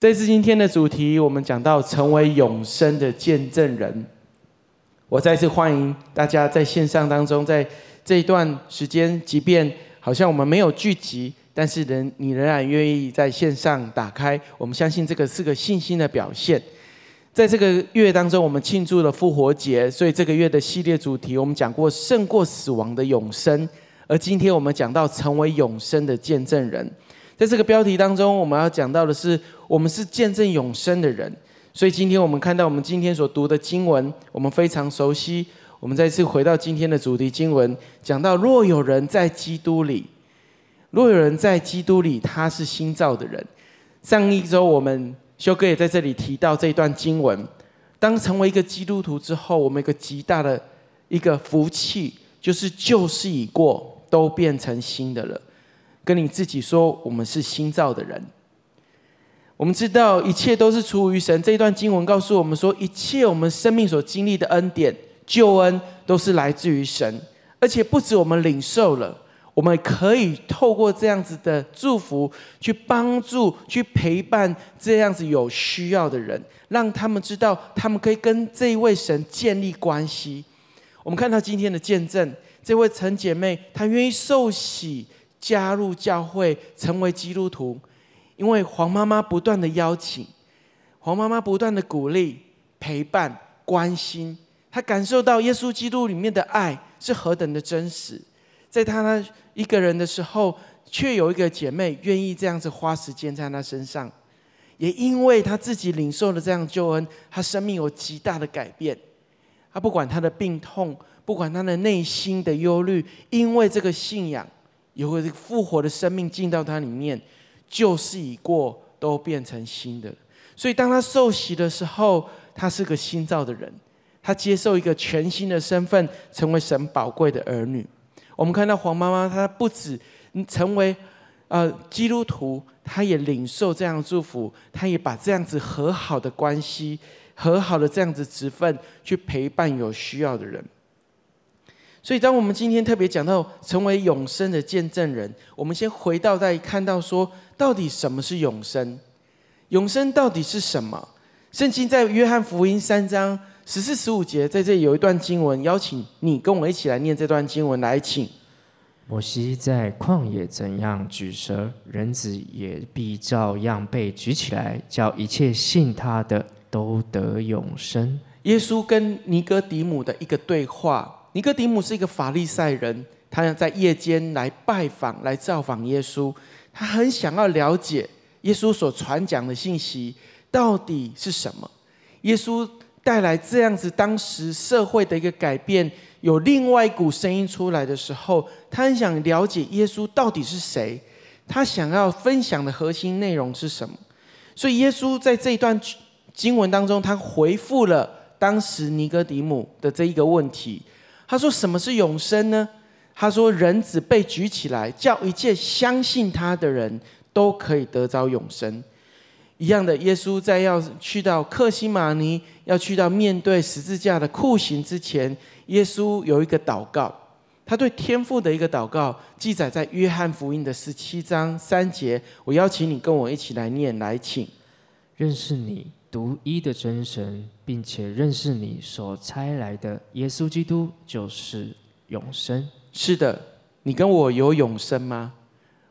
这次今天的主题，我们讲到成为永生的见证人。我再次欢迎大家在线上当中，在这一段时间，即便好像我们没有聚集，但是人你仍然愿意在线上打开。我们相信这个是个信心的表现。在这个月当中，我们庆祝了复活节，所以这个月的系列主题，我们讲过胜过死亡的永生。而今天我们讲到成为永生的见证人。在这个标题当中，我们要讲到的是，我们是见证永生的人。所以今天我们看到我们今天所读的经文，我们非常熟悉。我们再次回到今天的主题经文，讲到若有人在基督里，若有人在基督里，他是新造的人。上一周我们修哥也在这里提到这一段经文，当成为一个基督徒之后，我们一个极大的一个福气，就是旧事已过，都变成新的了。跟你自己说，我们是新造的人。我们知道一切都是出于神。这一段经文告诉我们说，一切我们生命所经历的恩典、救恩，都是来自于神。而且不止我们领受了，我们可以透过这样子的祝福，去帮助、去陪伴这样子有需要的人，让他们知道，他们可以跟这一位神建立关系。我们看到今天的见证，这位陈姐妹，她愿意受洗。加入教会，成为基督徒，因为黄妈妈不断的邀请，黄妈妈不断的鼓励、陪伴、关心，她感受到耶稣基督里面的爱是何等的真实。在她一个人的时候，却有一个姐妹愿意这样子花时间在她身上，也因为她自己领受了这样救恩，她生命有极大的改变。她不管她的病痛，不管她的内心的忧虑，因为这个信仰。有个复活的生命进到他里面，旧事已过，都变成新的。所以当他受洗的时候，他是个新造的人，他接受一个全新的身份，成为神宝贵的儿女。我们看到黄妈妈，她不止成为呃基督徒，她也领受这样的祝福，她也把这样子和好的关系、和好的这样子职分，去陪伴有需要的人。所以，当我们今天特别讲到成为永生的见证人，我们先回到再看到说，到底什么是永生？永生到底是什么？圣经在约翰福音三章十四、十五节，在这里有一段经文，邀请你跟我一起来念这段经文。来，请。摩西在旷野怎样举蛇，人子也必照样被举起来，叫一切信他的都得永生。耶稣跟尼哥底母的一个对话。尼哥底姆是一个法利赛人，他要在夜间来拜访、来造访耶稣。他很想要了解耶稣所传讲的信息到底是什么。耶稣带来这样子当时社会的一个改变，有另外一股声音出来的时候，他很想了解耶稣到底是谁，他想要分享的核心内容是什么。所以耶稣在这一段经文当中，他回复了当时尼哥底母的这一个问题。他说：“什么是永生呢？”他说：“人子被举起来，叫一切相信他的人都可以得着永生。”一样的，耶稣在要去到克西马尼，要去到面对十字架的酷刑之前，耶稣有一个祷告，他对天父的一个祷告，记载在约翰福音的十七章三节。我邀请你跟我一起来念，来，请认识你。独一的真神，并且认识你所差来的耶稣基督，就是永生。是的，你跟我有永生吗？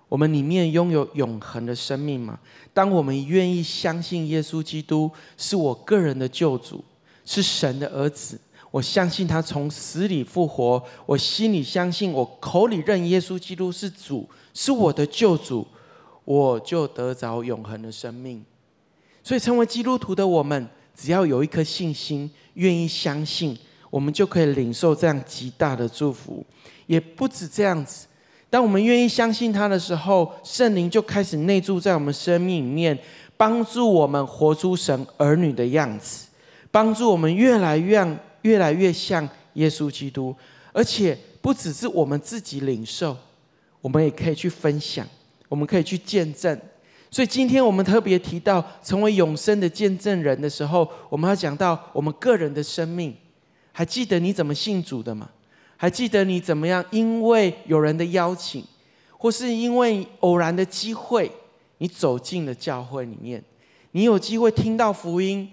我们里面拥有永恒的生命吗？当我们愿意相信耶稣基督是我个人的救主，是神的儿子，我相信他从死里复活，我心里相信，我口里认耶稣基督是主，是我的救主，我就得着永恒的生命。所以，成为基督徒的我们，只要有一颗信心，愿意相信，我们就可以领受这样极大的祝福。也不止这样子，当我们愿意相信他的时候，圣灵就开始内住在我们生命里面，帮助我们活出神儿女的样子，帮助我们越来越越来越像耶稣基督。而且，不只是我们自己领受，我们也可以去分享，我们可以去见证。所以今天我们特别提到成为永生的见证人的时候，我们要讲到我们个人的生命。还记得你怎么信主的吗？还记得你怎么样？因为有人的邀请，或是因为偶然的机会，你走进了教会里面，你有机会听到福音，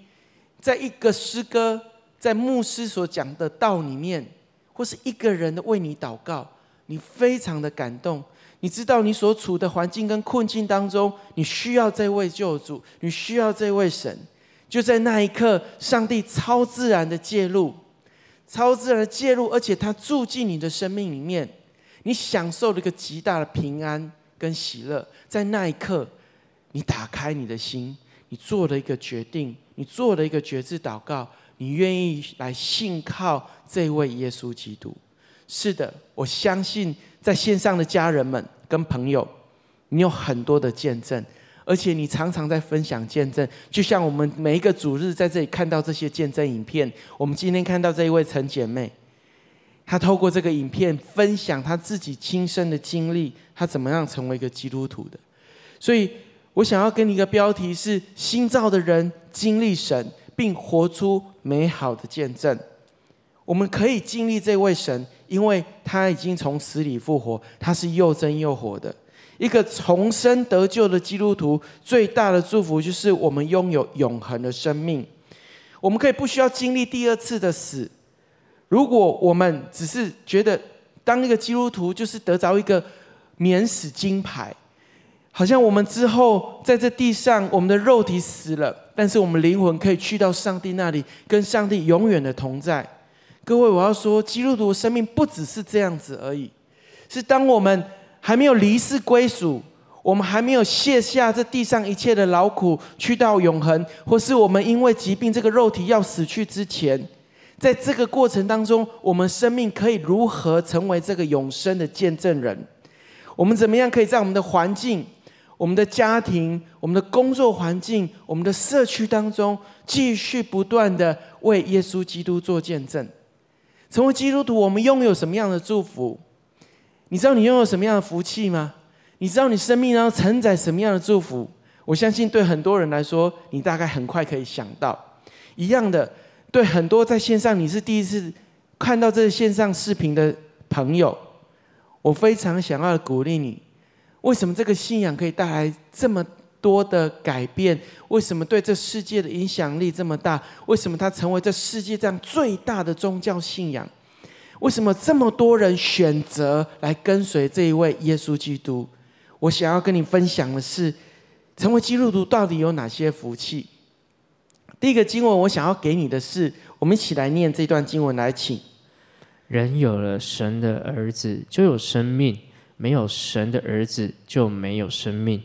在一个诗歌，在牧师所讲的道里面，或是一个人的为你祷告，你非常的感动。你知道你所处的环境跟困境当中，你需要这位救主，你需要这位神。就在那一刻，上帝超自然的介入，超自然的介入，而且他住进你的生命里面，你享受了一个极大的平安跟喜乐。在那一刻，你打开你的心，你做了一个决定，你做了一个决志祷告，你愿意来信靠这位耶稣基督。是的，我相信在线上的家人们跟朋友，你有很多的见证。而且你常常在分享见证，就像我们每一个主日在这里看到这些见证影片。我们今天看到这一位陈姐妹，她透过这个影片分享她自己亲身的经历，她怎么样成为一个基督徒的。所以我想要给你一个标题是：新造的人经历神，并活出美好的见证。我们可以经历这位神，因为他已经从死里复活，他是又真又活的。一个重生得救的基督徒，最大的祝福就是我们拥有永恒的生命。我们可以不需要经历第二次的死。如果我们只是觉得当一个基督徒就是得着一个免死金牌，好像我们之后在这地上，我们的肉体死了，但是我们灵魂可以去到上帝那里，跟上帝永远的同在。各位，我要说，基督徒的生命不只是这样子而已，是当我们。还没有离世归属，我们还没有卸下这地上一切的劳苦，去到永恒，或是我们因为疾病这个肉体要死去之前，在这个过程当中，我们生命可以如何成为这个永生的见证人？我们怎么样可以在我们的环境、我们的家庭、我们的工作环境、我们的社区当中，继续不断的为耶稣基督做见证？成为基督徒，我们拥有什么样的祝福？你知道你拥有什么样的福气吗？你知道你生命当中承载什么样的祝福？我相信对很多人来说，你大概很快可以想到。一样的，对很多在线上你是第一次看到这个线上视频的朋友，我非常想要鼓励你。为什么这个信仰可以带来这么多的改变？为什么对这世界的影响力这么大？为什么它成为这世界上最大的宗教信仰？为什么这么多人选择来跟随这一位耶稣基督？我想要跟你分享的是，成为基督徒到底有哪些福气？第一个经文，我想要给你的是，我们一起来念这段经文来，请。人有了神的儿子，就有生命；没有神的儿子，就没有生命。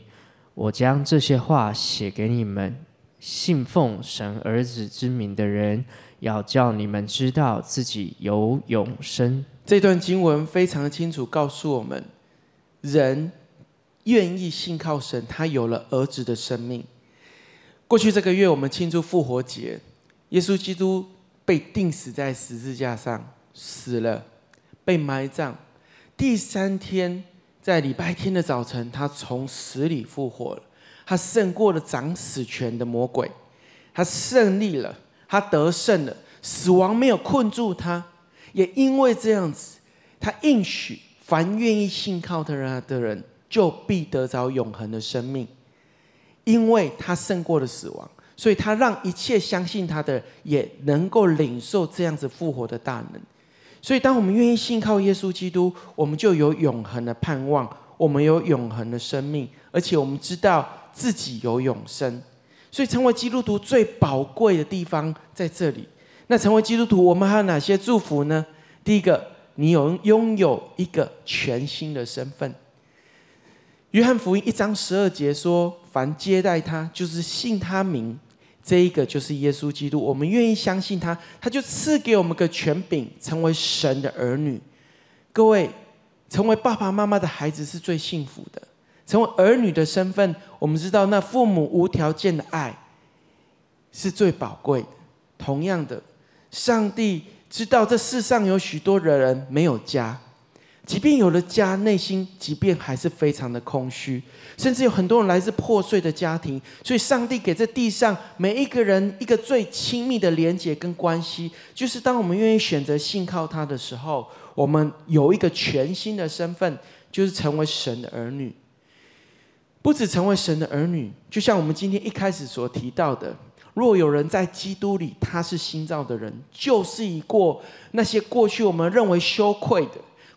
我将这些话写给你们，信奉神儿子之名的人。要叫你们知道自己有永生。这段经文非常清楚告诉我们，人愿意信靠神，他有了儿子的生命。过去这个月，我们庆祝复活节，耶稣基督被钉死在十字架上，死了，被埋葬。第三天，在礼拜天的早晨，他从死里复活了。他胜过了掌死权的魔鬼，他胜利了。他得胜了，死亡没有困住他，也因为这样子，他应许凡愿意信靠他的人，就必得着永恒的生命。因为他胜过了死亡，所以他让一切相信他的也能够领受这样子复活的大能。所以，当我们愿意信靠耶稣基督，我们就有永恒的盼望，我们有永恒的生命，而且我们知道自己有永生。所以，成为基督徒最宝贵的地方在这里。那成为基督徒，我们还有哪些祝福呢？第一个，你有拥有一个全新的身份。约翰福音一章十二节说：“凡接待他，就是信他名，这一个就是耶稣基督。我们愿意相信他，他就赐给我们个权柄，成为神的儿女。各位，成为爸爸妈妈的孩子是最幸福的。”成为儿女的身份，我们知道那父母无条件的爱是最宝贵的。同样的，上帝知道这世上有许多的人没有家，即便有了家，内心即便还是非常的空虚，甚至有很多人来自破碎的家庭。所以，上帝给这地上每一个人一个最亲密的连接跟关系，就是当我们愿意选择信靠他的时候，我们有一个全新的身份，就是成为神的儿女。不止成为神的儿女，就像我们今天一开始所提到的，若有人在基督里，他是新造的人，就是已过，那些过去我们认为羞愧的，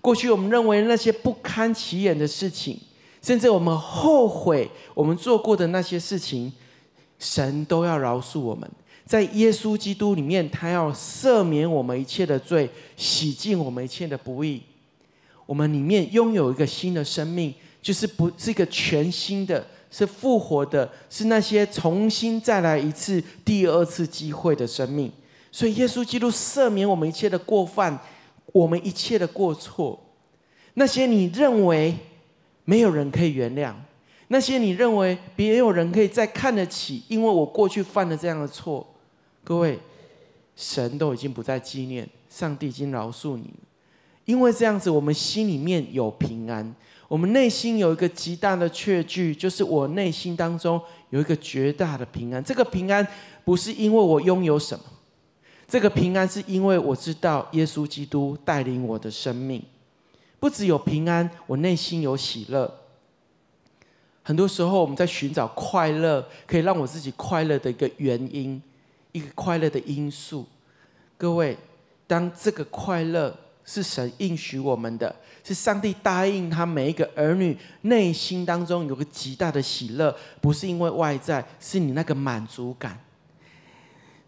过去我们认为那些不堪其言的事情，甚至我们后悔我们做过的那些事情，神都要饶恕我们。在耶稣基督里面，他要赦免我们一切的罪，洗净我们一切的不义。我们里面拥有一个新的生命，就是不是一个全新的，是复活的，是那些重新再来一次、第二次机会的生命。所以，耶稣基督赦免我们一切的过犯，我们一切的过错。那些你认为没有人可以原谅，那些你认为别有人可以再看得起，因为我过去犯了这样的错。各位，神都已经不再纪念，上帝已经饶恕你，因为这样子，我们心里面有平安，我们内心有一个极大的确据，就是我内心当中有一个绝大的平安。这个平安不是因为我拥有什么，这个平安是因为我知道耶稣基督带领我的生命，不只有平安，我内心有喜乐。很多时候，我们在寻找快乐，可以让我自己快乐的一个原因。一个快乐的因素，各位，当这个快乐是神应许我们的，是上帝答应他每一个儿女内心当中有个极大的喜乐，不是因为外在，是你那个满足感。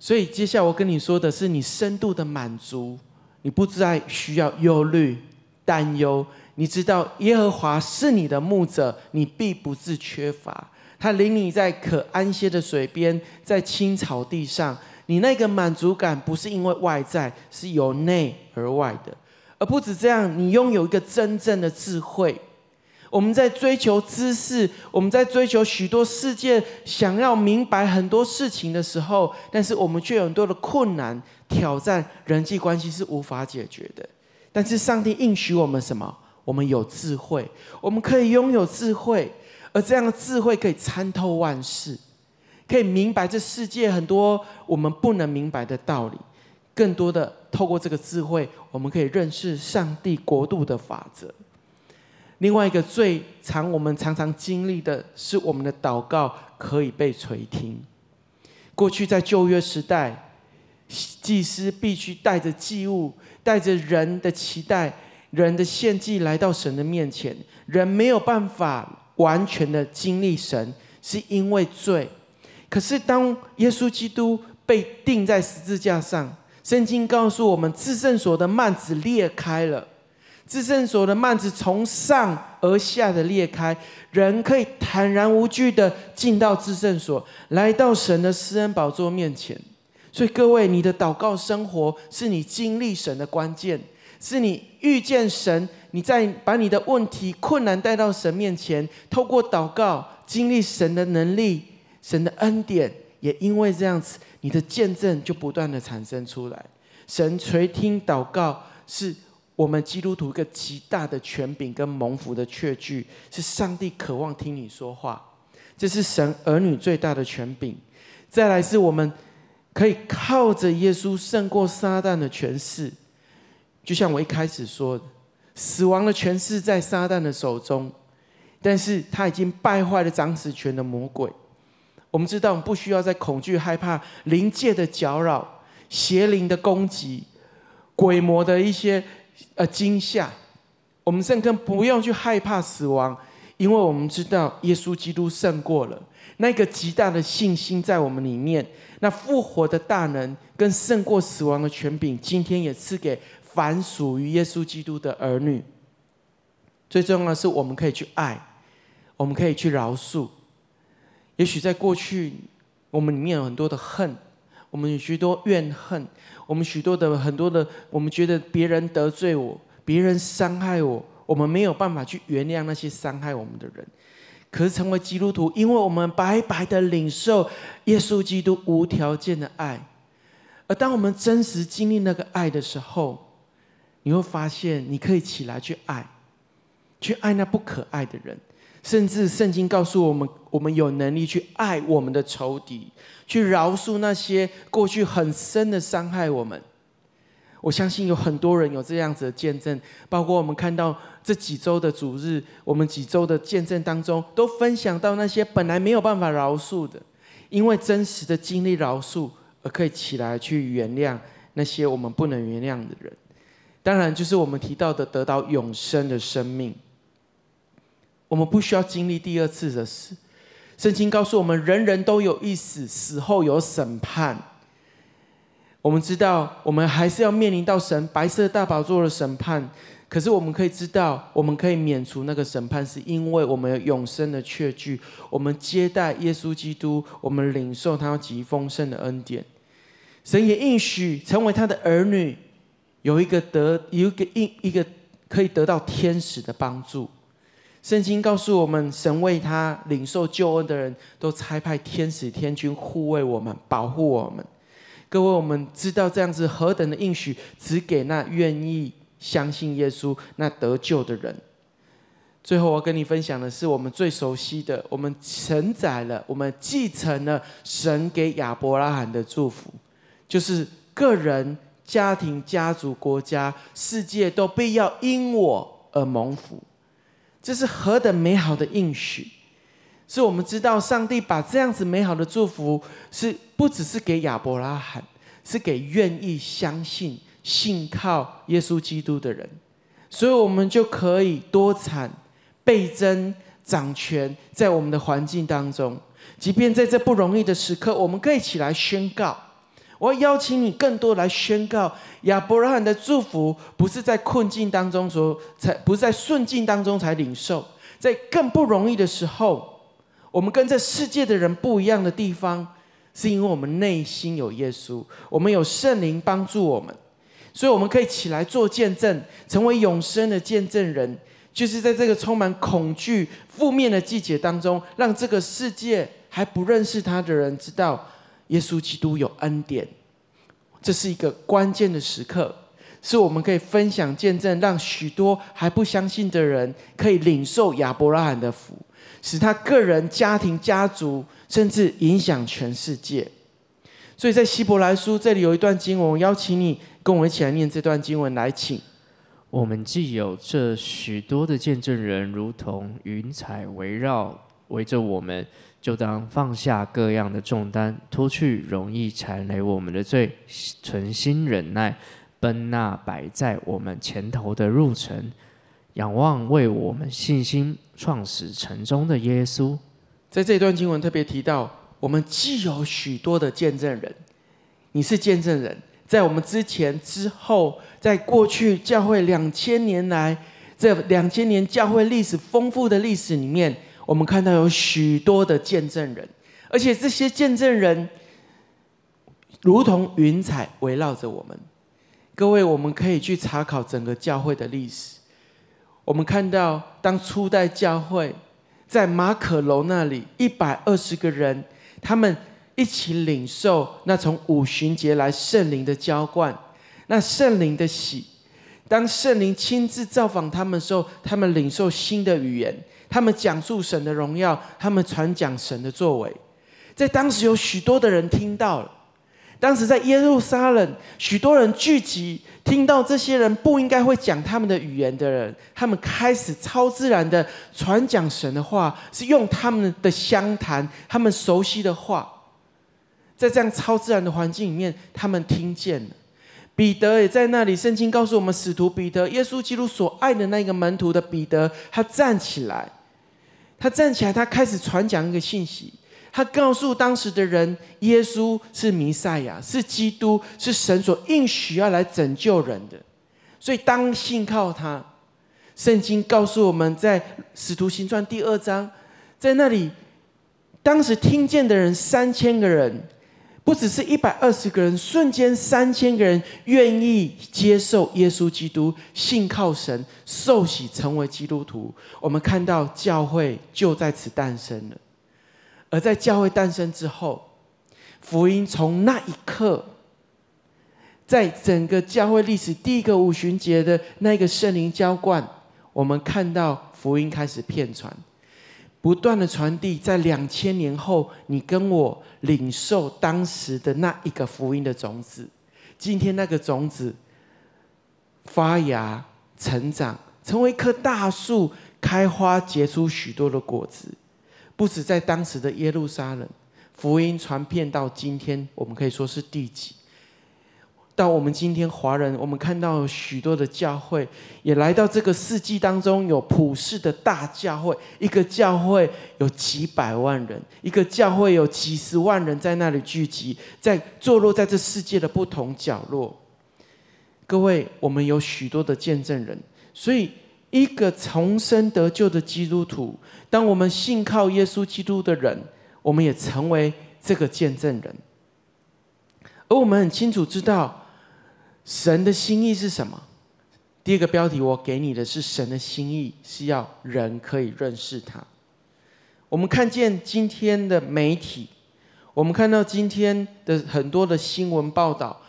所以接下来我跟你说的是，你深度的满足，你不再需要忧虑、担忧，你知道耶和华是你的牧者，你必不致缺乏。他领你在可安歇的水边，在青草地上。你那个满足感不是因为外在，是由内而外的。而不止这样，你拥有一个真正的智慧。我们在追求知识，我们在追求许多世界，想要明白很多事情的时候，但是我们却有很多的困难、挑战，人际关系是无法解决的。但是上帝应许我们什么？我们有智慧，我们可以拥有智慧。而这样的智慧可以参透万事，可以明白这世界很多我们不能明白的道理。更多的透过这个智慧，我们可以认识上帝国度的法则。另外一个最常我们常常经历的是，我们的祷告可以被垂听。过去在旧约时代，祭司必须带着祭物，带着人的期待、人的献祭来到神的面前，人没有办法。完全的经历神，是因为罪。可是当耶稣基督被钉在十字架上，圣经告诉我们，至圣所的幔子裂开了，至圣所的幔子从上而下的裂开，人可以坦然无惧的进到至圣所，来到神的施恩宝座面前。所以各位，你的祷告生活是你经历神的关键，是你遇见神。你再把你的问题、困难带到神面前，透过祷告经历神的能力、神的恩典，也因为这样子，你的见证就不断的产生出来。神垂听祷告，是我们基督徒一个极大的权柄跟蒙福的确据，是上帝渴望听你说话，这是神儿女最大的权柄。再来是我们可以靠着耶稣胜过撒旦的权势，就像我一开始说的。死亡的权势在撒旦的手中，但是他已经败坏了掌死权的魔鬼。我们知道，我们不需要再恐惧、害怕灵界的搅扰、邪灵的攻击、鬼魔的一些呃惊吓。我们甚至不用去害怕死亡，因为我们知道耶稣基督胜过了。那个极大的信心在我们里面，那复活的大能跟胜过死亡的权柄，今天也赐给。凡属于耶稣基督的儿女，最重要的是，我们可以去爱，我们可以去饶恕。也许在过去，我们里面有很多的恨，我们有许多怨恨，我们许多的很多的，我们觉得别人得罪我，别人伤害我，我们没有办法去原谅那些伤害我们的人。可是成为基督徒，因为我们白白的领受耶稣基督无条件的爱，而当我们真实经历那个爱的时候，你会发现，你可以起来去爱，去爱那不可爱的人，甚至圣经告诉我们，我们有能力去爱我们的仇敌，去饶恕那些过去很深的伤害我们。我相信有很多人有这样子的见证，包括我们看到这几周的主日，我们几周的见证当中，都分享到那些本来没有办法饶恕的，因为真实的经历饶恕而可以起来去原谅那些我们不能原谅的人。当然，就是我们提到的得到永生的生命。我们不需要经历第二次的死。圣经告诉我们，人人都有一死，死后有审判。我们知道，我们还是要面临到神白色大宝座的审判。可是，我们可以知道，我们可以免除那个审判，是因为我们有永生的确据。我们接待耶稣基督，我们领受他极丰盛的恩典。神也应许成为他的儿女，有一个得有一个一一个可以得到天使的帮助。圣经告诉我们，神为他领受救恩的人都差派天使天军护卫我们，保护我们。各位，我们知道这样子何等的应许，只给那愿意相信耶稣、那得救的人。最后，我跟你分享的是我们最熟悉的，我们承载了，我们继承了神给亚伯拉罕的祝福，就是个人、家庭、家族、国家、世界都必要因我而蒙福。这是何等美好的应许！是我们知道，上帝把这样子美好的祝福，是不只是给亚伯拉罕，是给愿意相信、信靠耶稣基督的人。所以，我们就可以多产、倍增、掌权，在我们的环境当中。即便在这不容易的时刻，我们可以起来宣告。我要邀请你更多来宣告亚伯拉罕的祝福，不是在困境当中所才，不是在顺境当中才领受，在更不容易的时候。我们跟这世界的人不一样的地方，是因为我们内心有耶稣，我们有圣灵帮助我们，所以我们可以起来做见证，成为永生的见证人。就是在这个充满恐惧、负面的季节当中，让这个世界还不认识他的人知道，耶稣基督有恩典。这是一个关键的时刻，是我们可以分享见证，让许多还不相信的人可以领受亚伯拉罕的福。使他个人、家庭、家族，甚至影响全世界。所以在希伯来书这里有一段经文，我邀请你跟我一起来念这段经文。来，请。我们既有这许多的见证人，如同云彩围绕围着我们，就当放下各样的重担，脱去容易缠累我们的罪，存心忍耐，奔那摆在我们前头的路程。仰望为我们信心创始成终的耶稣，在这段经文特别提到，我们既有许多的见证人，你是见证人，在我们之前、之后，在过去教会两千年来，这两千年教会历史丰富的历史里面，我们看到有许多的见证人，而且这些见证人如同云彩围绕着我们。各位，我们可以去查考整个教会的历史。我们看到，当初代教会在马可楼那里，一百二十个人，他们一起领受那从五旬节来圣灵的浇灌，那圣灵的喜。当圣灵亲自造访他们的时候，他们领受新的语言，他们讲述神的荣耀，他们传讲神的作为，在当时有许多的人听到了。当时在耶路撒冷，许多人聚集，听到这些人不应该会讲他们的语言的人，他们开始超自然的传讲神的话，是用他们的乡谈，他们熟悉的话，在这样超自然的环境里面，他们听见了。彼得也在那里，圣经告诉我们，使徒彼得，耶稣基督所爱的那个门徒的彼得，他站起来，他站起来，他开始传讲一个信息。他告诉当时的人，耶稣是弥赛亚，是基督，是神所应许要来拯救人的，所以当信靠他。圣经告诉我们在使徒行传第二章，在那里，当时听见的人三千个人，不只是一百二十个人，瞬间三千个人愿意接受耶稣基督，信靠神，受洗成为基督徒。我们看到教会就在此诞生了。而在教会诞生之后，福音从那一刻，在整个教会历史第一个五旬节的那个圣灵浇灌，我们看到福音开始遍传，不断的传递。在两千年后，你跟我领受当时的那一个福音的种子。今天那个种子发芽、成长，成为一棵大树，开花结出许多的果子。不止在当时的耶路撒冷，福音传遍到今天，我们可以说是第几。到我们今天华人，我们看到许多的教会也来到这个世纪当中，有普世的大教会，一个教会有几百万人，一个教会有几十万人在那里聚集，在坐落在这世界的不同角落。各位，我们有许多的见证人，所以一个重生得救的基督徒，当我们信靠耶稣基督的人，我们也成为这个见证人，而我们很清楚知道。神的心意是什么？第二个标题我给你的是神的心意是要人可以认识他。我们看见今天的媒体，我们看到今天的很多的新闻报道，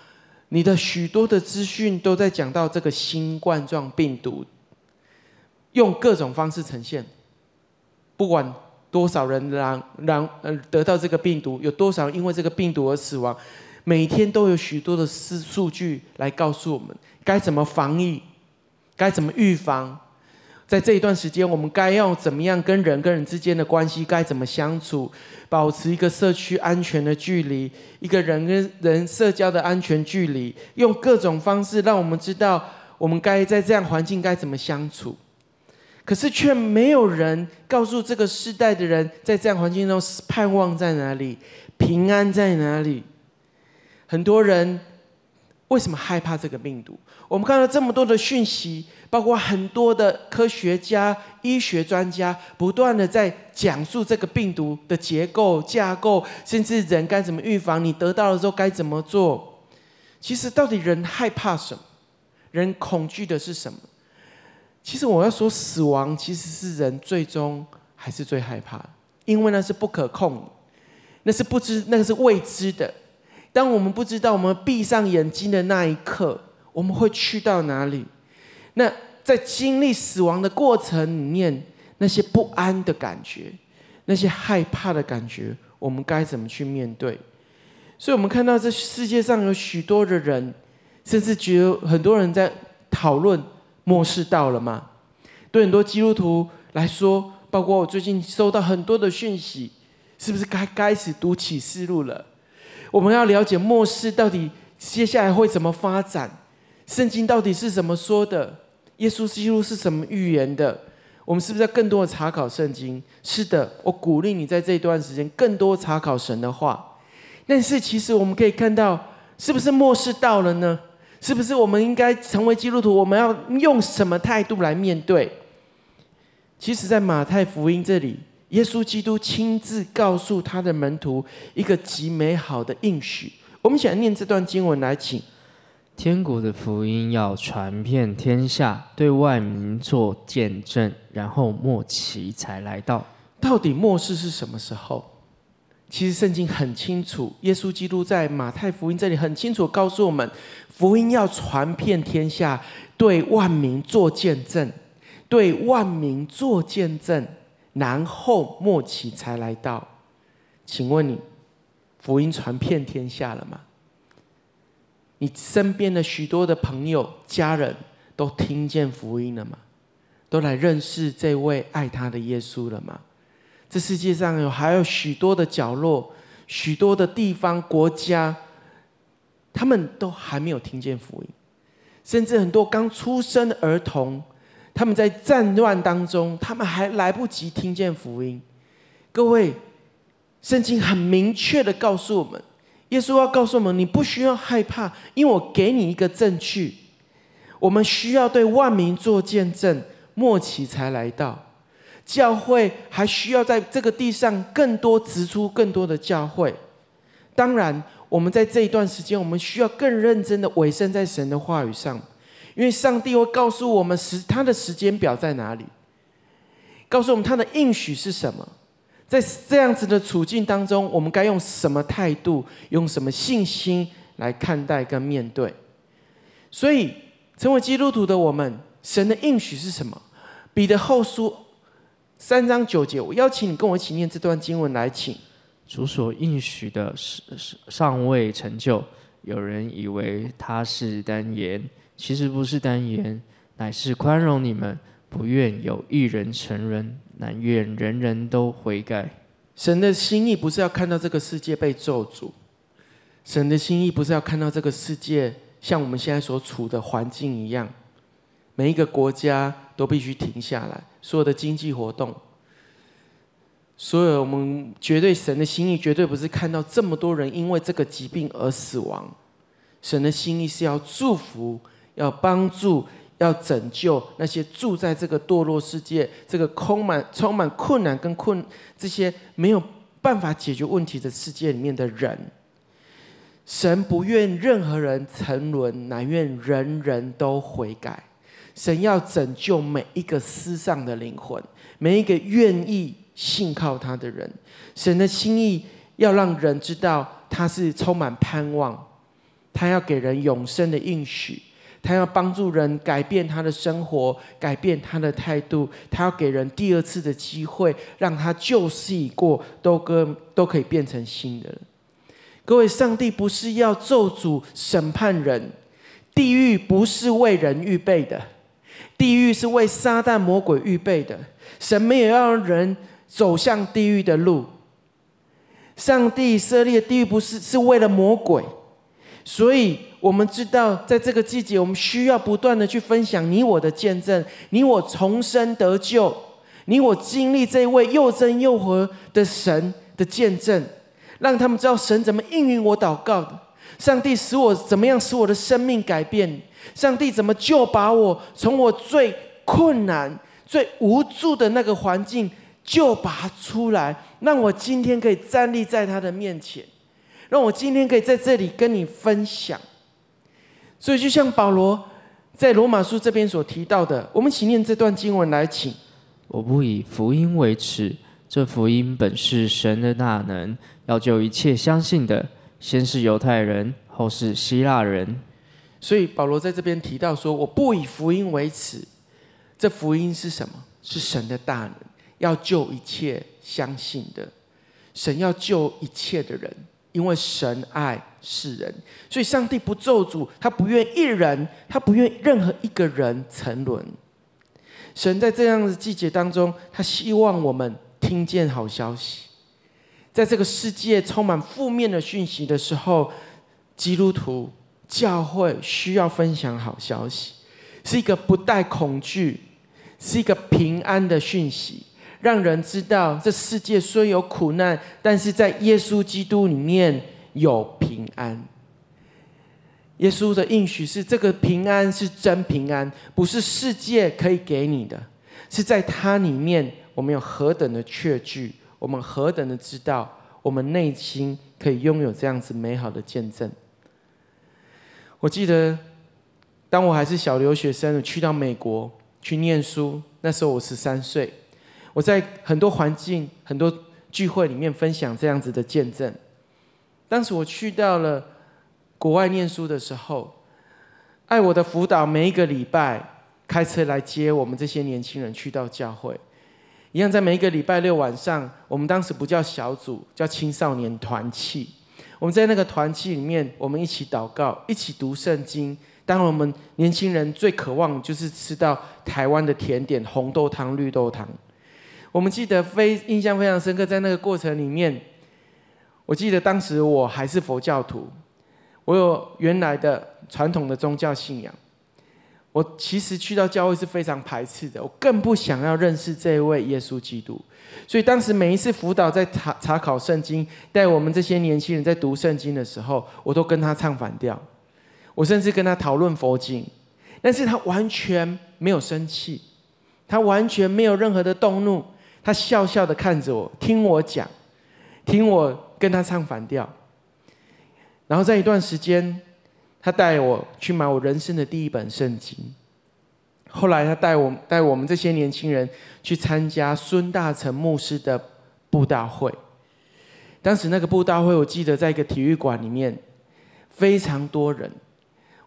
你的许多的资讯都在讲到这个新冠状病毒，用各种方式呈现，不管多少人让让呃得到这个病毒，有多少人因为这个病毒而死亡。每天都有许多的数数据来告诉我们该怎么防疫，该怎么预防。在这一段时间，我们该要怎么样跟人跟人之间的关系该怎么相处，保持一个社区安全的距离，一个人跟人社交的安全距离，用各种方式让我们知道我们该在这样环境该怎么相处。可是却没有人告诉这个世代的人，在这样环境中盼望在哪里，平安在哪里。很多人为什么害怕这个病毒？我们看到这么多的讯息，包括很多的科学家、医学专家不断的在讲述这个病毒的结构、架构，甚至人该怎么预防，你得到了之后该怎么做。其实，到底人害怕什么？人恐惧的是什么？其实，我要说，死亡其实是人最终还是最害怕，因为那是不可控，那是不知，那个是未知的。当我们不知道我们闭上眼睛的那一刻，我们会去到哪里？那在经历死亡的过程里面，那些不安的感觉，那些害怕的感觉，我们该怎么去面对？所以，我们看到这世界上有许多的人，甚至觉得很多人在讨论末世到了吗？对很多基督徒来说，包括我最近收到很多的讯息，是不是该开始读启示录了？我们要了解末世到底接下来会怎么发展，圣经到底是怎么说的？耶稣基督是什么预言的？我们是不是要更多的查考圣经？是的，我鼓励你在这一段时间更多查考神的话。但是其实我们可以看到，是不是末世到了呢？是不是我们应该成为基督徒？我们要用什么态度来面对？其实，在马太福音这里。耶稣基督亲自告诉他的门徒一个极美好的应许。我们想念这段经文来，请：天国的福音要传遍天下，对万民做见证，然后末期才来到。到底末世是什么时候？其实圣经很清楚，耶稣基督在马太福音这里很清楚告诉我们：福音要传遍天下，对万民做见证，对万民做见证。然后末期才来到，请问你，福音传遍天下了吗？你身边的许多的朋友、家人都听见福音了吗？都来认识这位爱他的耶稣了吗？这世界上有还有许多的角落、许多的地方、国家，他们都还没有听见福音，甚至很多刚出生的儿童。他们在战乱当中，他们还来不及听见福音。各位，圣经很明确的告诉我们，耶稣要告诉我们，你不需要害怕，因为我给你一个证据。我们需要对万民做见证，末期才来到。教会还需要在这个地上更多植出更多的教会。当然，我们在这一段时间，我们需要更认真的委身在神的话语上。因为上帝会告诉我们时他的时间表在哪里，告诉我们他的应许是什么，在这样子的处境当中，我们该用什么态度，用什么信心来看待跟面对。所以，成为基督徒的我们，神的应许是什么？彼得后书三章九节，我邀请你跟我一起念这段经文来，请。主所应许的是尚未成就，有人以为他是单言。其实不是单言，乃是宽容你们，不愿有一人沉沦，但愿人人都悔改。神的心意不是要看到这个世界被咒诅，神的心意不是要看到这个世界像我们现在所处的环境一样，每一个国家都必须停下来，所有的经济活动。所以，我们绝对神的心意绝对不是看到这么多人因为这个疾病而死亡。神的心意是要祝福、要帮助、要拯救那些住在这个堕落世界、这个充满充满困难跟困这些没有办法解决问题的世界里面的人。神不愿任何人沉沦，乃愿人人都悔改。神要拯救每一个失丧的灵魂，每一个愿意。信靠他的人，神的心意要让人知道他是充满盼望，他要给人永生的应许，他要帮助人改变他的生活，改变他的态度，他要给人第二次的机会，让他旧事已过，都跟都可以变成新的。各位，上帝不是要咒诅审判人，地狱不是为人预备的，地狱是为撒旦魔鬼预备的，神没有要让人。走向地狱的路，上帝设立的地狱不是是为了魔鬼，所以我们知道，在这个季节，我们需要不断的去分享你我的见证，你我重生得救，你我经历这位又真又活的神的见证，让他们知道神怎么应允我祷告的，上帝使我怎么样使我的生命改变，上帝怎么就把我从我最困难、最无助的那个环境。就拔出来，让我今天可以站立在他的面前，让我今天可以在这里跟你分享。所以，就像保罗在罗马书这边所提到的，我们请念这段经文来，请。我不以福音为耻，这福音本是神的大能，要救一切相信的，先是犹太人，后是希腊人。所以，保罗在这边提到说：“我不以福音为耻。”这福音是什么？是神的大能。要救一切相信的，神要救一切的人，因为神爱世人，所以上帝不咒诅，他不愿一人，他不愿任何一个人沉沦。神在这样的季节当中，他希望我们听见好消息。在这个世界充满负面的讯息的时候，基督徒教会需要分享好消息，是一个不带恐惧，是一个平安的讯息。让人知道，这世界虽有苦难，但是在耶稣基督里面有平安。耶稣的应许是：这个平安是真平安，不是世界可以给你的，是在他里面，我们有何等的确据，我们何等的知道，我们内心可以拥有这样子美好的见证。我记得，当我还是小留学生，去到美国去念书，那时候我十三岁。我在很多环境、很多聚会里面分享这样子的见证。当时我去到了国外念书的时候，爱我的辅导每一个礼拜开车来接我们这些年轻人去到教会，一样在每一个礼拜六晚上，我们当时不叫小组，叫青少年团契。我们在那个团契里面，我们一起祷告，一起读圣经。当我们年轻人最渴望就是吃到台湾的甜点——红豆汤、绿豆汤。我们记得非印象非常深刻，在那个过程里面，我记得当时我还是佛教徒，我有原来的传统的宗教信仰。我其实去到教会是非常排斥的，我更不想要认识这位耶稣基督。所以当时每一次辅导在查查考圣经，带我们这些年轻人在读圣经的时候，我都跟他唱反调，我甚至跟他讨论佛经，但是他完全没有生气，他完全没有任何的动怒。他笑笑的看着我，听我讲，听我跟他唱反调。然后在一段时间，他带我去买我人生的第一本圣经。后来他带我带我们这些年轻人去参加孙大成牧师的布道会。当时那个布道会，我记得在一个体育馆里面，非常多人。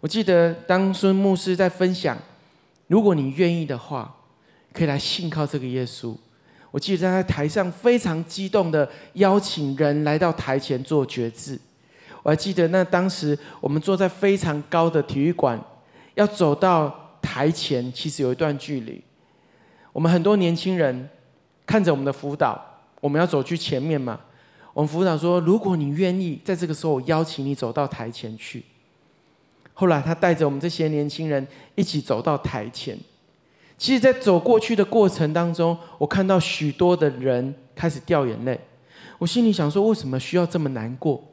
我记得当孙牧师在分享，如果你愿意的话，可以来信靠这个耶稣。我记得他在台上非常激动的邀请人来到台前做决志。我还记得那当时我们坐在非常高的体育馆要走到台前，其实有一段距离。我们很多年轻人看着我们的辅导，我们要走去前面嘛。我们辅导说：“如果你愿意，在这个时候我邀请你走到台前去。”后来他带着我们这些年轻人一起走到台前。其实，在走过去的过程当中，我看到许多的人开始掉眼泪。我心里想说：为什么需要这么难过？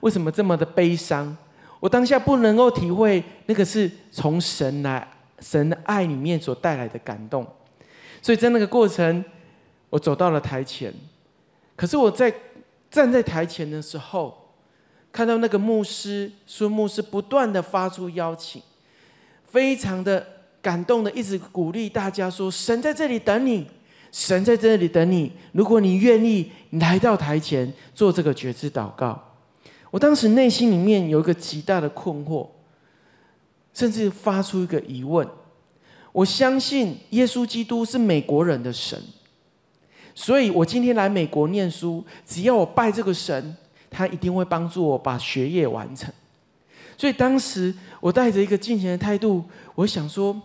为什么这么的悲伤？我当下不能够体会那个是从神来、神的爱里面所带来的感动。所以在那个过程，我走到了台前。可是我在站在台前的时候，看到那个牧师孙牧师不断的发出邀请，非常的。感动的，一直鼓励大家说：“神在这里等你，神在这里等你。如果你愿意来到台前做这个决志祷告。”我当时内心里面有一个极大的困惑，甚至发出一个疑问：我相信耶稣基督是美国人的神，所以我今天来美国念书，只要我拜这个神，他一定会帮助我把学业完成。所以当时我带着一个敬虔的态度，我想说。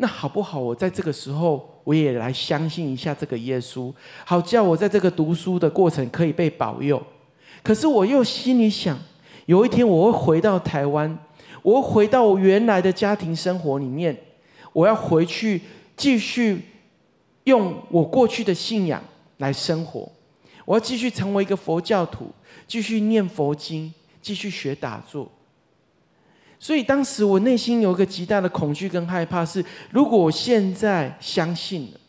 那好不好？我在这个时候，我也来相信一下这个耶稣，好叫我在这个读书的过程可以被保佑。可是我又心里想，有一天我会回到台湾，我会回到我原来的家庭生活里面，我要回去继续用我过去的信仰来生活，我要继续成为一个佛教徒，继续念佛经，继续学打坐。所以当时我内心有一个极大的恐惧跟害怕，是如果我现在相信了，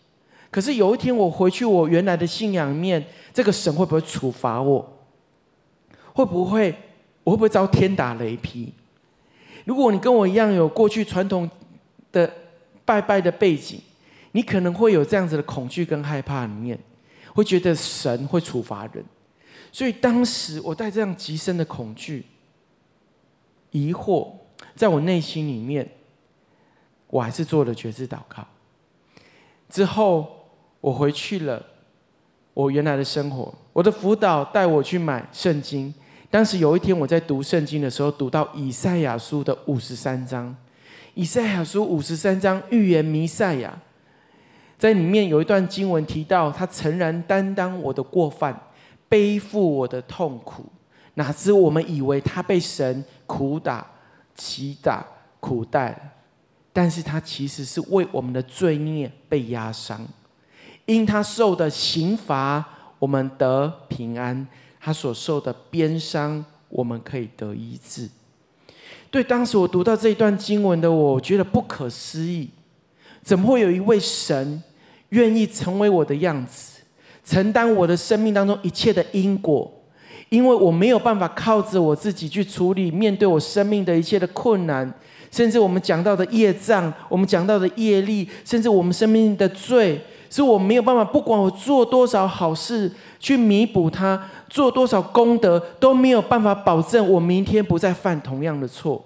可是有一天我回去我原来的信仰面，这个神会不会处罚我？会不会我会不会遭天打雷劈？如果你跟我一样有过去传统的拜拜的背景，你可能会有这样子的恐惧跟害怕里面，会觉得神会处罚人。所以当时我带这样极深的恐惧、疑惑。在我内心里面，我还是做了决志祷告。之后，我回去了我原来的生活。我的辅导带我去买圣经。当时有一天，我在读圣经的时候，读到以赛亚书的五十三章。以赛亚书五十三章预言弥赛亚，在里面有一段经文提到，他诚然担当我的过犯，背负我的痛苦。哪知我们以为他被神苦打。击打苦待，但是他其实是为我们的罪孽被压伤，因他受的刑罚，我们得平安；他所受的鞭伤，我们可以得医治。对，当时我读到这一段经文的我，我觉得不可思议，怎么会有一位神愿意成为我的样子，承担我的生命当中一切的因果？因为我没有办法靠着我自己去处理面对我生命的一切的困难，甚至我们讲到的业障，我们讲到的业力，甚至我们生命的罪，是我没有办法，不管我做多少好事去弥补它，做多少功德，都没有办法保证我明天不再犯同样的错。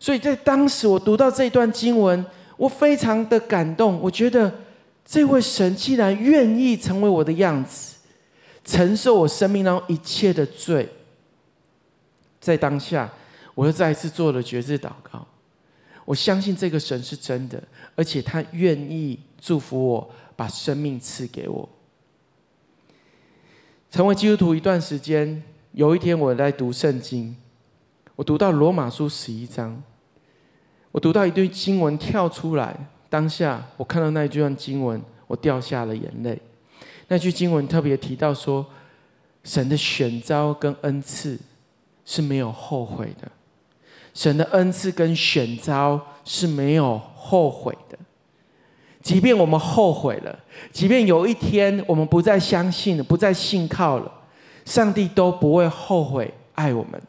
所以在当时我读到这段经文，我非常的感动，我觉得这位神既然愿意成为我的样子。承受我生命当中一切的罪，在当下，我又再一次做了决志祷告。我相信这个神是真的，而且他愿意祝福我，把生命赐给我。成为基督徒一段时间，有一天我在读圣经，我读到罗马书十一章，我读到一堆经文跳出来，当下我看到那一段经文，我掉下了眼泪。那句经文特别提到说，神的选召跟恩赐是没有后悔的，神的恩赐跟选召是没有后悔的。即便我们后悔了，即便有一天我们不再相信了，不再信靠了，上帝都不会后悔爱我们，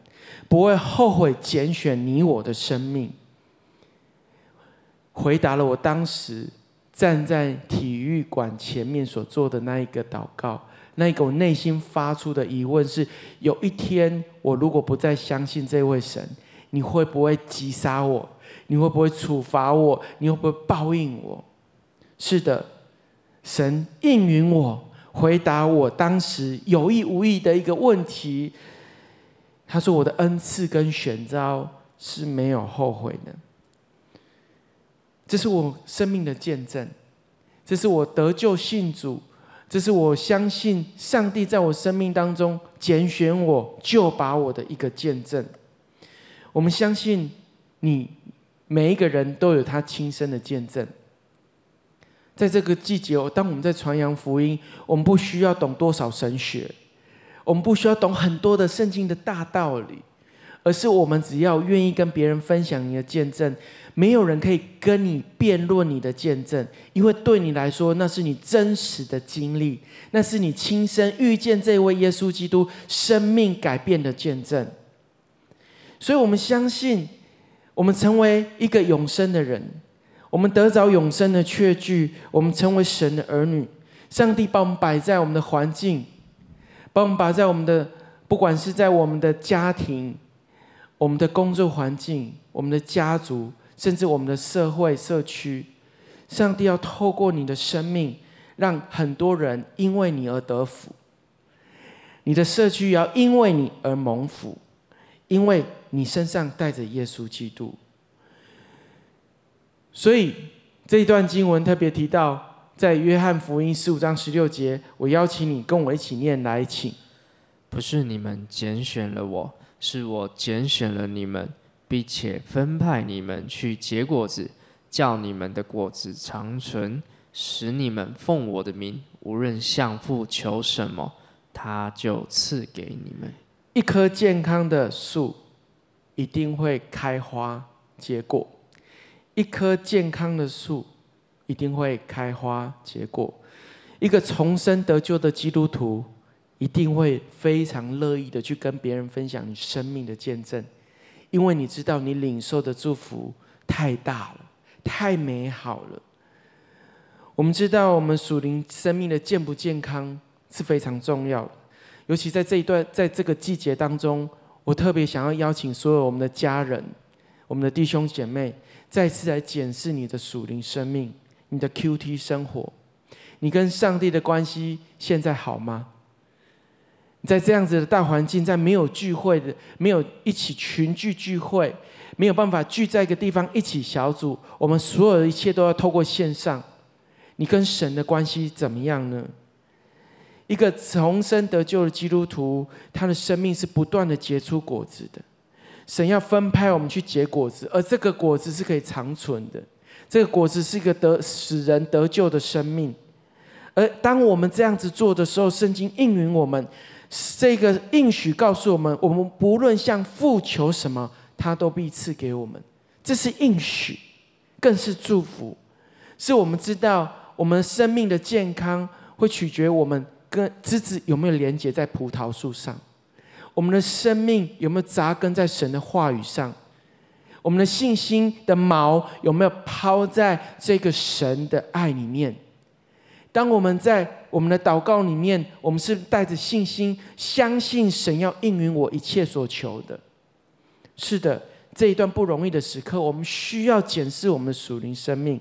不会后悔拣选你我的生命。回答了我当时。站在体育馆前面所做的那一个祷告，那一个我内心发出的疑问是：有一天我如果不再相信这位神，你会不会击杀我？你会不会处罚我？你会不会报应我？是的，神应允我，回答我当时有意无意的一个问题。他说：“我的恩赐跟选召是没有后悔的。”这是我生命的见证，这是我得救信主，这是我相信上帝在我生命当中拣选我、救拔我的一个见证。我们相信你每一个人都有他亲身的见证。在这个季节，当我们在传扬福音，我们不需要懂多少神学，我们不需要懂很多的圣经的大道理，而是我们只要愿意跟别人分享你的见证，没有人可以跟你辩论你的见证，因为对你来说，那是你真实的经历，那是你亲身遇见这位耶稣基督生命改变的见证。所以，我们相信，我们成为一个永生的人。我们得着永生的确据，我们成为神的儿女。上帝把我们摆在我们的环境，把我们摆在我们的，不管是在我们的家庭、我们的工作环境、我们的家族，甚至我们的社会社区。上帝要透过你的生命，让很多人因为你而得福。你的社区要因为你而蒙福，因为你身上带着耶稣基督。所以这一段经文特别提到，在约翰福音十五章十六节，我邀请你跟我一起念来，请。不是你们拣选了我，是我拣选了你们，并且分派你们去结果子，叫你们的果子长存，使你们奉我的名，无论向父求什么，他就赐给你们。一棵健康的树，一定会开花结果。一棵健康的树一定会开花结果。一个重生得救的基督徒一定会非常乐意的去跟别人分享你生命的见证，因为你知道你领受的祝福太大了，太美好了。我们知道我们属灵生命的健不健康是非常重要的，尤其在这一段，在这个季节当中，我特别想要邀请所有我们的家人、我们的弟兄姐妹。再次来检视你的属灵生命，你的 QT 生活，你跟上帝的关系现在好吗？在这样子的大环境，在没有聚会的、没有一起群聚聚会、没有办法聚在一个地方一起小组，我们所有的一切都要透过线上。你跟神的关系怎么样呢？一个重生得救的基督徒，他的生命是不断的结出果子的。神要分派我们去结果子，而这个果子是可以长存的。这个果子是一个得使人得救的生命。而当我们这样子做的时候，圣经应允我们，这个应许告诉我们：我们不论向父求什么，他都必赐给我们。这是应许，更是祝福。是我们知道，我们生命的健康会取决于我们跟枝子有没有连接在葡萄树上。我们的生命有没有扎根在神的话语上？我们的信心的锚有没有抛在这个神的爱里面？当我们在我们的祷告里面，我们是带着信心，相信神要应允我一切所求的。是的，这一段不容易的时刻，我们需要检视我们的属灵生命，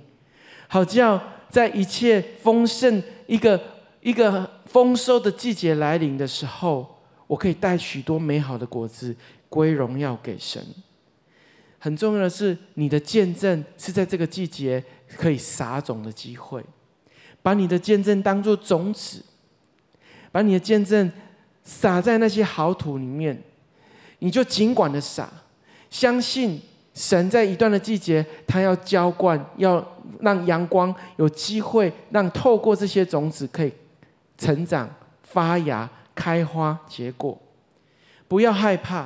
好叫在一切丰盛、一个一个丰收的季节来临的时候。我可以带许多美好的果子归荣耀给神。很重要的是，你的见证是在这个季节可以撒种的机会。把你的见证当作种子，把你的见证撒在那些好土里面，你就尽管的撒，相信神在一段的季节，他要浇灌，要让阳光有机会，让透过这些种子可以成长发芽。开花结果，不要害怕，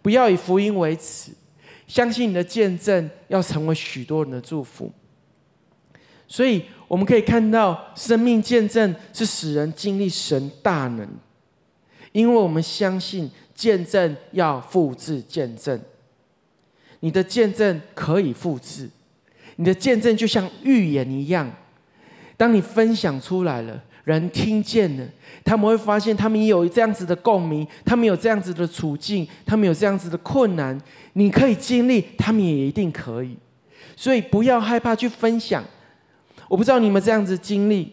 不要以福音为耻，相信你的见证要成为许多人的祝福。所以我们可以看到，生命见证是使人经历神大能，因为我们相信见证要复制见证。你的见证可以复制，你的见证就像预言一样，当你分享出来了。人听见了，他们会发现他们也有这样子的共鸣，他们有这样子的处境，他们有这样子的困难。你可以经历，他们也一定可以。所以不要害怕去分享。我不知道你们这样子经历，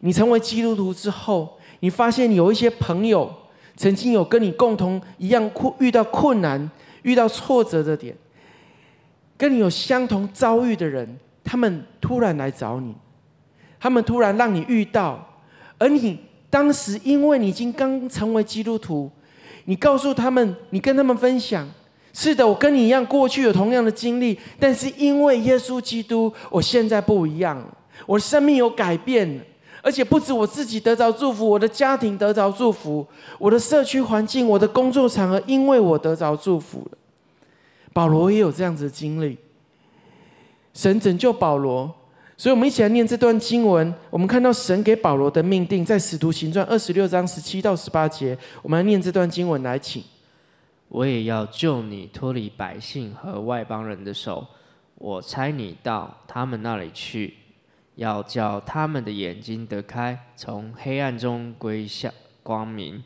你成为基督徒之后，你发现有一些朋友曾经有跟你共同一样困遇到困难、遇到挫折的点，跟你有相同遭遇的人。他们突然来找你，他们突然让你遇到，而你当时因为你已经刚成为基督徒，你告诉他们，你跟他们分享，是的，我跟你一样，过去有同样的经历，但是因为耶稣基督，我现在不一样了，我的生命有改变，而且不止我自己得着祝福，我的家庭得着祝福，我的社区环境，我的工作场合，因为我得着祝福了。保罗也有这样子的经历，神拯救保罗，所以我们一起来念这段经文。我们看到神给保罗的命定，在使徒行传二十六章十七到十八节。我们来念这段经文，来请。我也要救你脱离百姓和外邦人的手，我差你到他们那里去，要叫他们的眼睛得开，从黑暗中归向光明，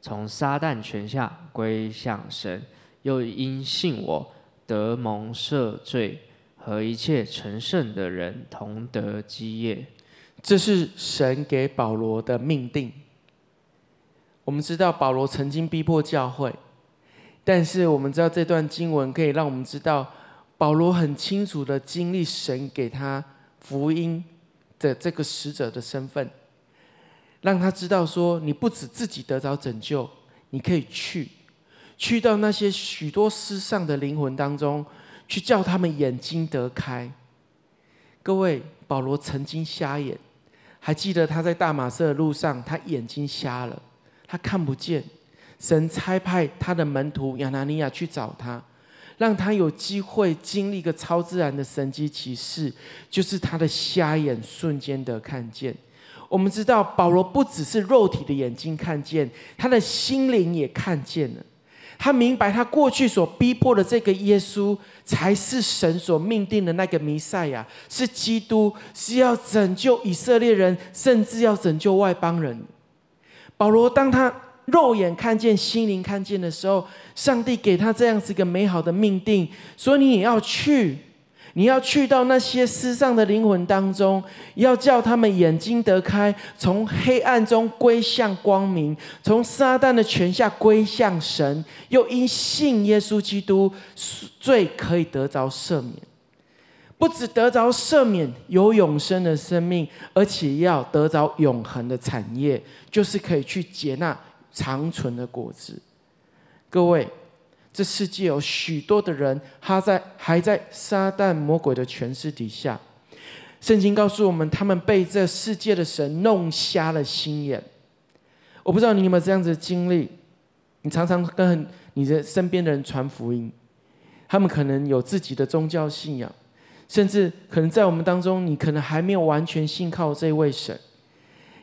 从撒旦权下归向神。又因信我得蒙赦罪，和一切成圣的人同得基业。这是神给保罗的命定。我们知道保罗曾经逼迫教会，但是我们知道这段经文可以让我们知道，保罗很清楚的经历神给他福音的这个使者的身份，让他知道说，你不止自己得着拯救，你可以去。去到那些许多失丧的灵魂当中，去叫他们眼睛得开。各位，保罗曾经瞎眼，还记得他在大马色的路上，他眼睛瞎了，他看不见。神差派他的门徒亚拿尼亚去找他，让他有机会经历一个超自然的神迹奇事，就是他的瞎眼瞬间的看见。我们知道，保罗不只是肉体的眼睛看见，他的心灵也看见了。他明白，他过去所逼迫的这个耶稣，才是神所命定的那个弥赛亚，是基督，是要拯救以色列人，甚至要拯救外邦人。保罗当他肉眼看见、心灵看见的时候，上帝给他这样子一个美好的命定，所以你也要去。你要去到那些失丧的灵魂当中，要叫他们眼睛得开，从黑暗中归向光明，从撒旦的权下归向神，又因信耶稣基督，罪可以得着赦免。不只得着赦免，有永生的生命，而且要得着永恒的产业，就是可以去接纳长存的果子。各位。这世界有许多的人，他在还在撒旦魔鬼的权势底下。圣经告诉我们，他们被这世界的神弄瞎了心眼。我不知道你有没有这样子的经历？你常常跟你的身边的人传福音，他们可能有自己的宗教信仰，甚至可能在我们当中，你可能还没有完全信靠这位神。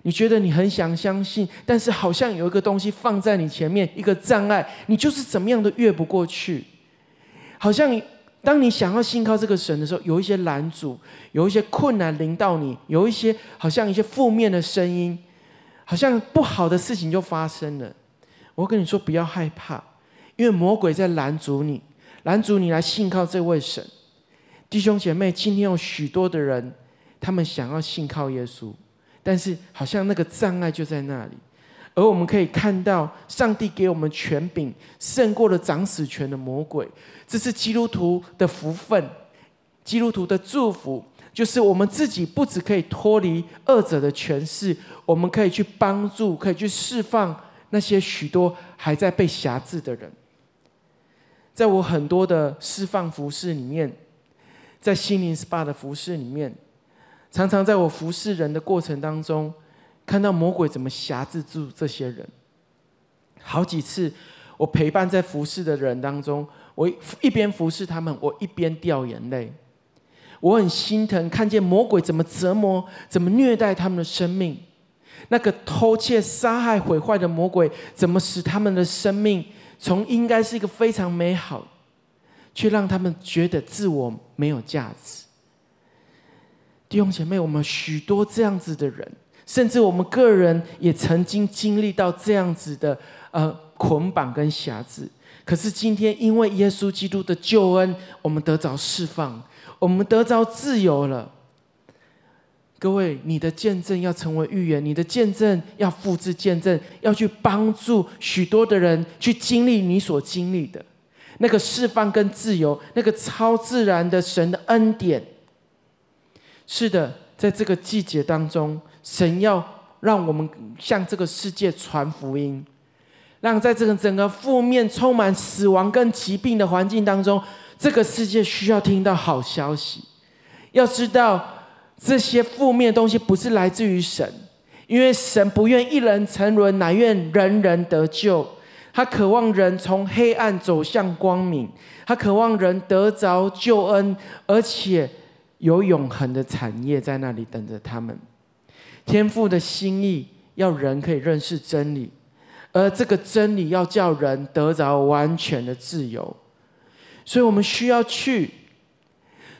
你觉得你很想相信，但是好像有一个东西放在你前面，一个障碍，你就是怎么样都越不过去。好像当你想要信靠这个神的时候，有一些拦阻，有一些困难临到你，有一些好像一些负面的声音，好像不好的事情就发生了。我跟你说，不要害怕，因为魔鬼在拦阻你，拦阻你来信靠这位神。弟兄姐妹，今天有许多的人，他们想要信靠耶稣。但是，好像那个障碍就在那里，而我们可以看到，上帝给我们权柄，胜过了掌死权的魔鬼。这是基督徒的福分，基督徒的祝福，就是我们自己不只可以脱离恶者的权势，我们可以去帮助，可以去释放那些许多还在被辖制的人。在我很多的释放服事里面，在心灵 SPA 的服事里面。常常在我服侍人的过程当中，看到魔鬼怎么辖制住这些人。好几次，我陪伴在服侍的人当中，我一边服侍他们，我一边掉眼泪。我很心疼，看见魔鬼怎么折磨、怎么虐待他们的生命。那个偷窃、杀害、毁坏的魔鬼，怎么使他们的生命从应该是一个非常美好，却让他们觉得自我没有价值。弟兄姐妹，我们许多这样子的人，甚至我们个人也曾经经历到这样子的呃捆绑跟辖制。可是今天，因为耶稣基督的救恩，我们得着释放，我们得着自由了。各位，你的见证要成为预言，你的见证要复制见证，要去帮助许多的人去经历你所经历的那个释放跟自由，那个超自然的神的恩典。是的，在这个季节当中，神要让我们向这个世界传福音，让在这个整个负面、充满死亡跟疾病的环境当中，这个世界需要听到好消息。要知道，这些负面的东西不是来自于神，因为神不愿一人沉沦，乃愿人人得救。他渴望人从黑暗走向光明，他渴望人得着救恩，而且有永恒的产业在那里等着他们。天父的心意要人可以认识真理，而这个真理要叫人得着完全的自由。所以我们需要去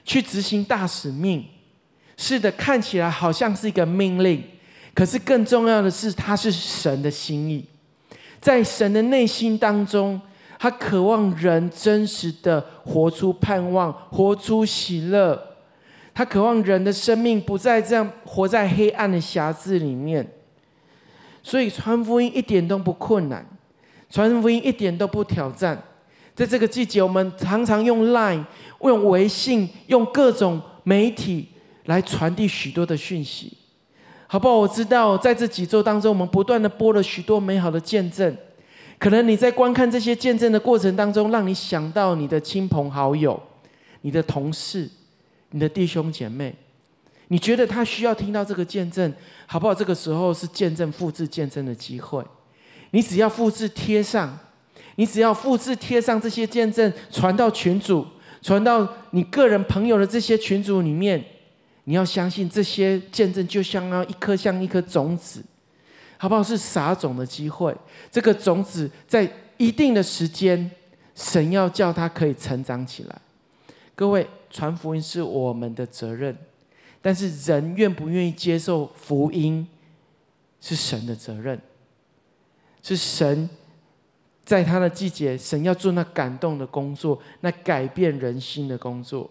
去执行大使命。是的，看起来好像是一个命令，可是更重要的是，它是神的心意。在神的内心当中，他渴望人真实的活出盼望，活出喜乐。他渴望人的生命不再这样活在黑暗的匣子里面。所以传福音一点都不困难，传福音一点都不挑战。在这个季节，我们常常用 Line、用微信、用各种媒体来传递许多的讯息。好不好？我知道，在这几周当中，我们不断的播了许多美好的见证。可能你在观看这些见证的过程当中，让你想到你的亲朋好友、你的同事、你的弟兄姐妹。你觉得他需要听到这个见证，好不好？这个时候是见证复制见证的机会。你只要复制贴上，你只要复制贴上这些见证，传到群组，传到你个人朋友的这些群组里面。你要相信这些见证，就像那一颗像一颗种子，好不好？是撒种的机会。这个种子在一定的时间，神要叫它可以成长起来。各位，传福音是我们的责任，但是人愿不愿意接受福音，是神的责任。是神在他的季节，神要做那感动的工作，那改变人心的工作。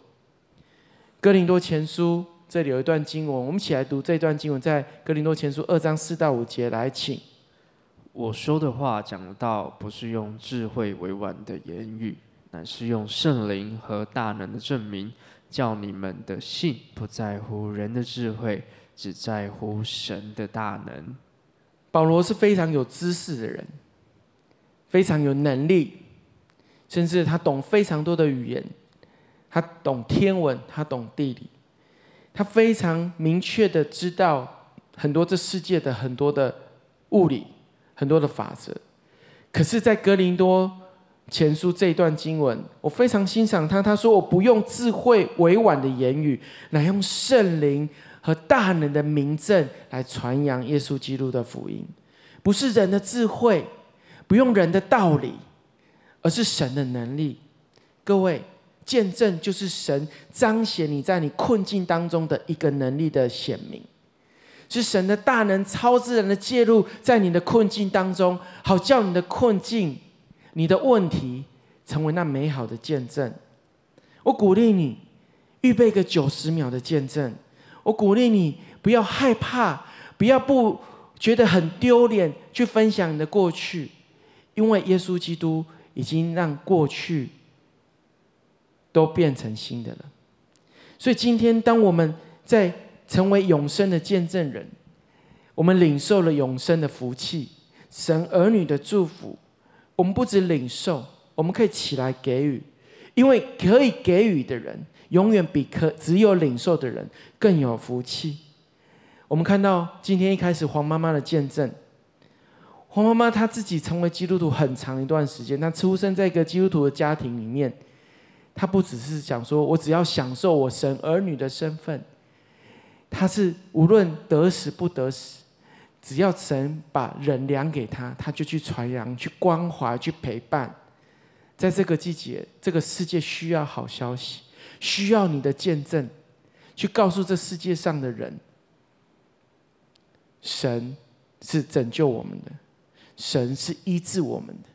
哥林多前书。这里有一段经文，我们一起来读这段经文，在哥林多前书二章四到五节来，请。我说的话讲道，不是用智慧委婉的言语，乃是用圣灵和大能的证明，叫你们的信不在乎人的智慧，只在乎神的大能。保罗是非常有知识的人，非常有能力，甚至他懂非常多的语言，他懂天文，他懂地理。他非常明确的知道很多这世界的很多的物理，很多的法则。可是，在格林多前书这一段经文，我非常欣赏他。他说：“我不用智慧委婉的言语，来用圣灵和大能的名证来传扬耶稣基督的福音，不是人的智慧，不用人的道理，而是神的能力。”各位。见证就是神彰显你在你困境当中的一个能力的显明，是神的大能、超自然的介入在你的困境当中，好叫你的困境、你的问题成为那美好的见证。我鼓励你预备个九十秒的见证。我鼓励你不要害怕，不要不觉得很丢脸去分享你的过去，因为耶稣基督已经让过去。都变成新的了，所以今天当我们在成为永生的见证人，我们领受了永生的福气，神儿女的祝福，我们不止领受，我们可以起来给予，因为可以给予的人，永远比可只有领受的人更有福气。我们看到今天一开始黄妈妈的见证，黄妈妈她自己成为基督徒很长一段时间，她出生在一个基督徒的家庭里面。她不只是想说，我只要享受我神儿女的身份。她是无论得死不得死，只要神把人量给他，他就去传扬、去关怀、去陪伴。在这个季节，这个世界需要好消息，需要你的见证，去告诉这世界上的人，神是拯救我们的，神是医治我们的，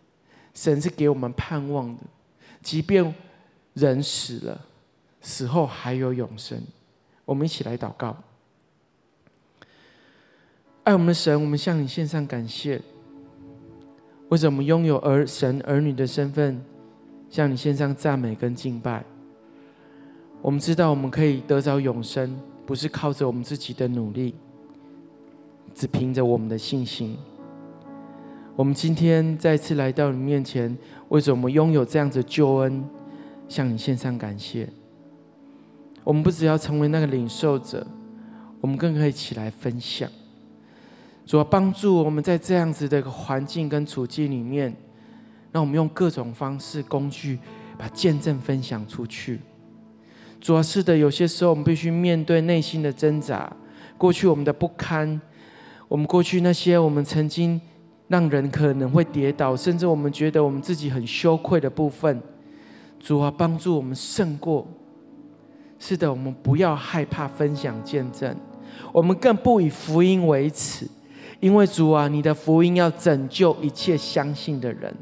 神是给我们盼望的，即便。人死了，死后还有永生。我们一起来祷告。爱我们的神，我们向你献上感谢。为什么我们拥有儿神儿女的身份，向你献上赞美跟敬拜？我们知道我们可以得着永生，不是靠着我们自己的努力，只凭着我们的信心。我们今天再次来到你面前，为着我们拥有这样子的救恩，向你献上感谢。我们不只要成为那个领受者，我们更可以起来分享。主要帮助我们在这样子的一个环境跟处境里面，让我们用各种方式、工具，把见证分享出去。主要是的，有些时候我们必须面对内心的挣扎，过去我们的不堪，我们过去那些我们曾经。让人可能会跌倒，甚至我们觉得我们自己很羞愧的部分，主啊，帮助我们胜过。是的，我们不要害怕分享见证，我们更不以福音为耻，因为主啊，你的福音要拯救一切相信的人。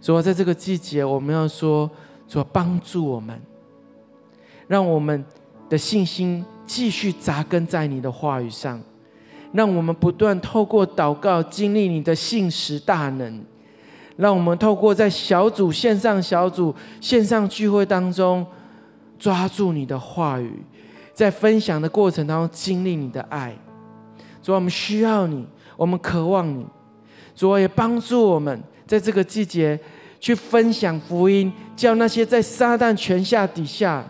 主啊，在这个季节，我们要说，主，帮助我们，让我们的信心继续扎根在你的话语上。让我们不断透过祷告经历你的信实大能，让我们透过在小组、线上小组、线上聚会当中抓住你的话语，在分享的过程当中经历你的爱。主啊，我们需要你，我们渴望你。主啊，也帮助我们在这个季节去分享福音，叫那些在撒旦权下底下。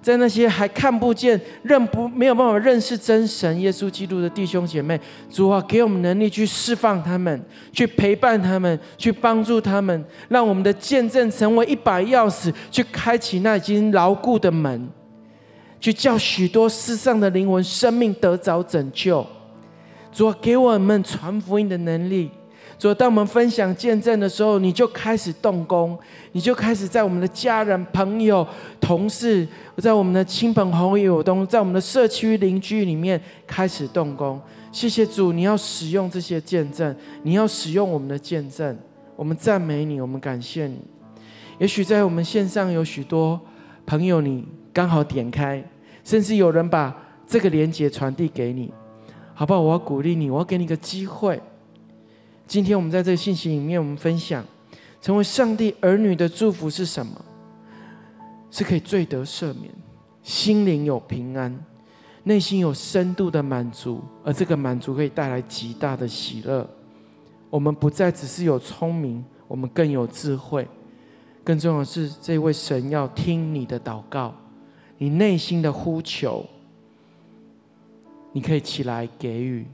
在那些还看不见、认不没有办法认识真神耶稣基督的弟兄姐妹，主啊，给我们能力去释放他们，去陪伴他们，去帮助他们，让我们的见证成为一把钥匙，去开启那已经牢固的门，去叫许多世上的灵魂生命得着拯救。主啊，给我们传福音的能力。主，当我们分享见证的时候，你就开始动工，你就开始在我们的家人、朋友、同事，在我们的亲朋好友中，在我们的社区邻居里面开始动工。谢谢主，你要使用这些见证，你要使用我们的见证，我们赞美你，我们感谢你。也许在我们线上有许多朋友，你刚好点开，甚至有人把这个连接传递给你，好不好？我要鼓励你，我要给你个机会。今天我们在这个信息里面，我们分享成为上帝儿女的祝福是什么？是可以罪得赦免，心灵有平安，内心有深度的满足，而这个满足可以带来极大的喜乐。我们不再只是有聪明，我们更有智慧。更重要的是，这位神要听你的祷告，你内心的呼求，你可以起来给予，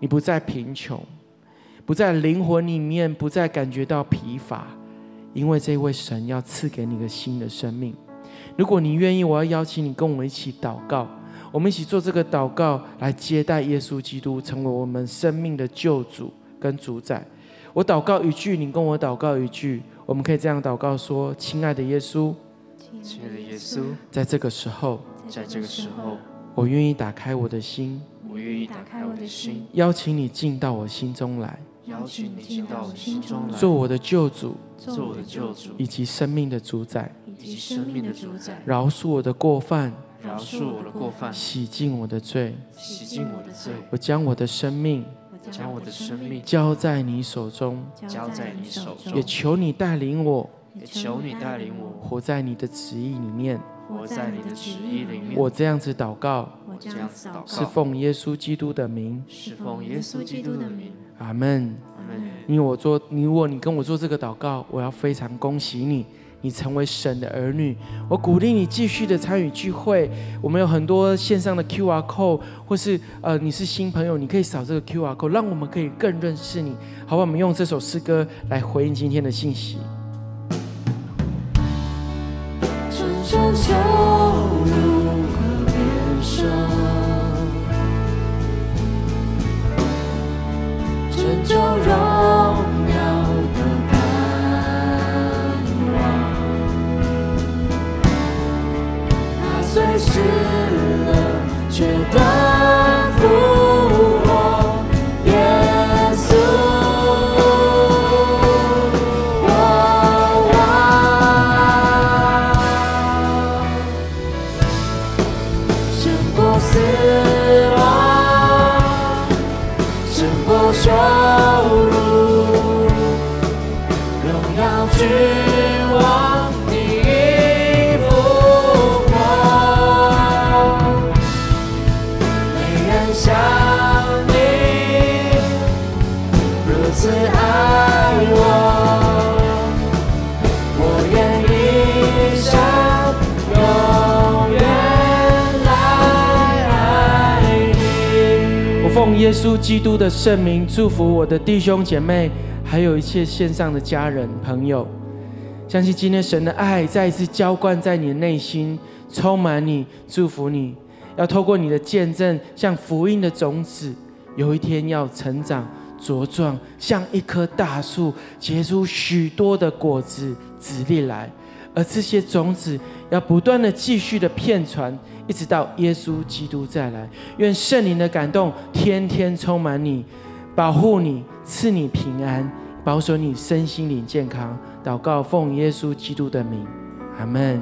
你不再贫穷。不在灵魂里面，不再感觉到疲乏，因为这位神要赐给你个新的生命。如果你愿意，我要邀请你跟我们一起祷告，我们一起做这个祷告，来接待耶稣基督成为我们生命的救主跟主宰。我祷告一句，你跟我祷告一句，我们可以这样祷告说：“亲爱的耶稣，亲爱的耶稣，在这个时候，在这个时候，我愿意打开我的心，我愿意打开我的心，邀请你进到我心中来。”邀请你进到我心中来，做我的救主，做我的救主，以及生命的主宰，以及生命的主宰。饶恕我的过犯，饶恕我的过犯，洗净我的罪，洗净我的罪。我将我的生命，将我的生命交在你手中，交在你手中。也求你带领我，也求你带领我，活在你的旨意里面，活在你的旨意里面。我这样子祷告，我这样子祷告，是奉耶稣基督的名，是奉耶稣基督的名。阿门。阿门。你我做，你我你跟我做这个祷告，我要非常恭喜你，你成为神的儿女。我鼓励你继续的参与聚会。我们有很多线上的 QR code，或是呃你是新朋友，你可以扫这个 QR code，让我们可以更认识你。好吧，我们用这首诗歌来回应今天的信息。的圣名祝福我的弟兄姐妹，还有一切线上的家人朋友。相信今天神的爱再一次浇灌在你的内心，充满你，祝福你。要透过你的见证，像福音的种子，有一天要成长茁壮，像一棵大树，结出许多的果子、子粒来。而这些种子要不断的继续的片传，一直到耶稣基督再来。愿圣灵的感动天天充满你，保护你，赐你平安，保守你身心灵健康。祷告，奉耶稣基督的名，阿门。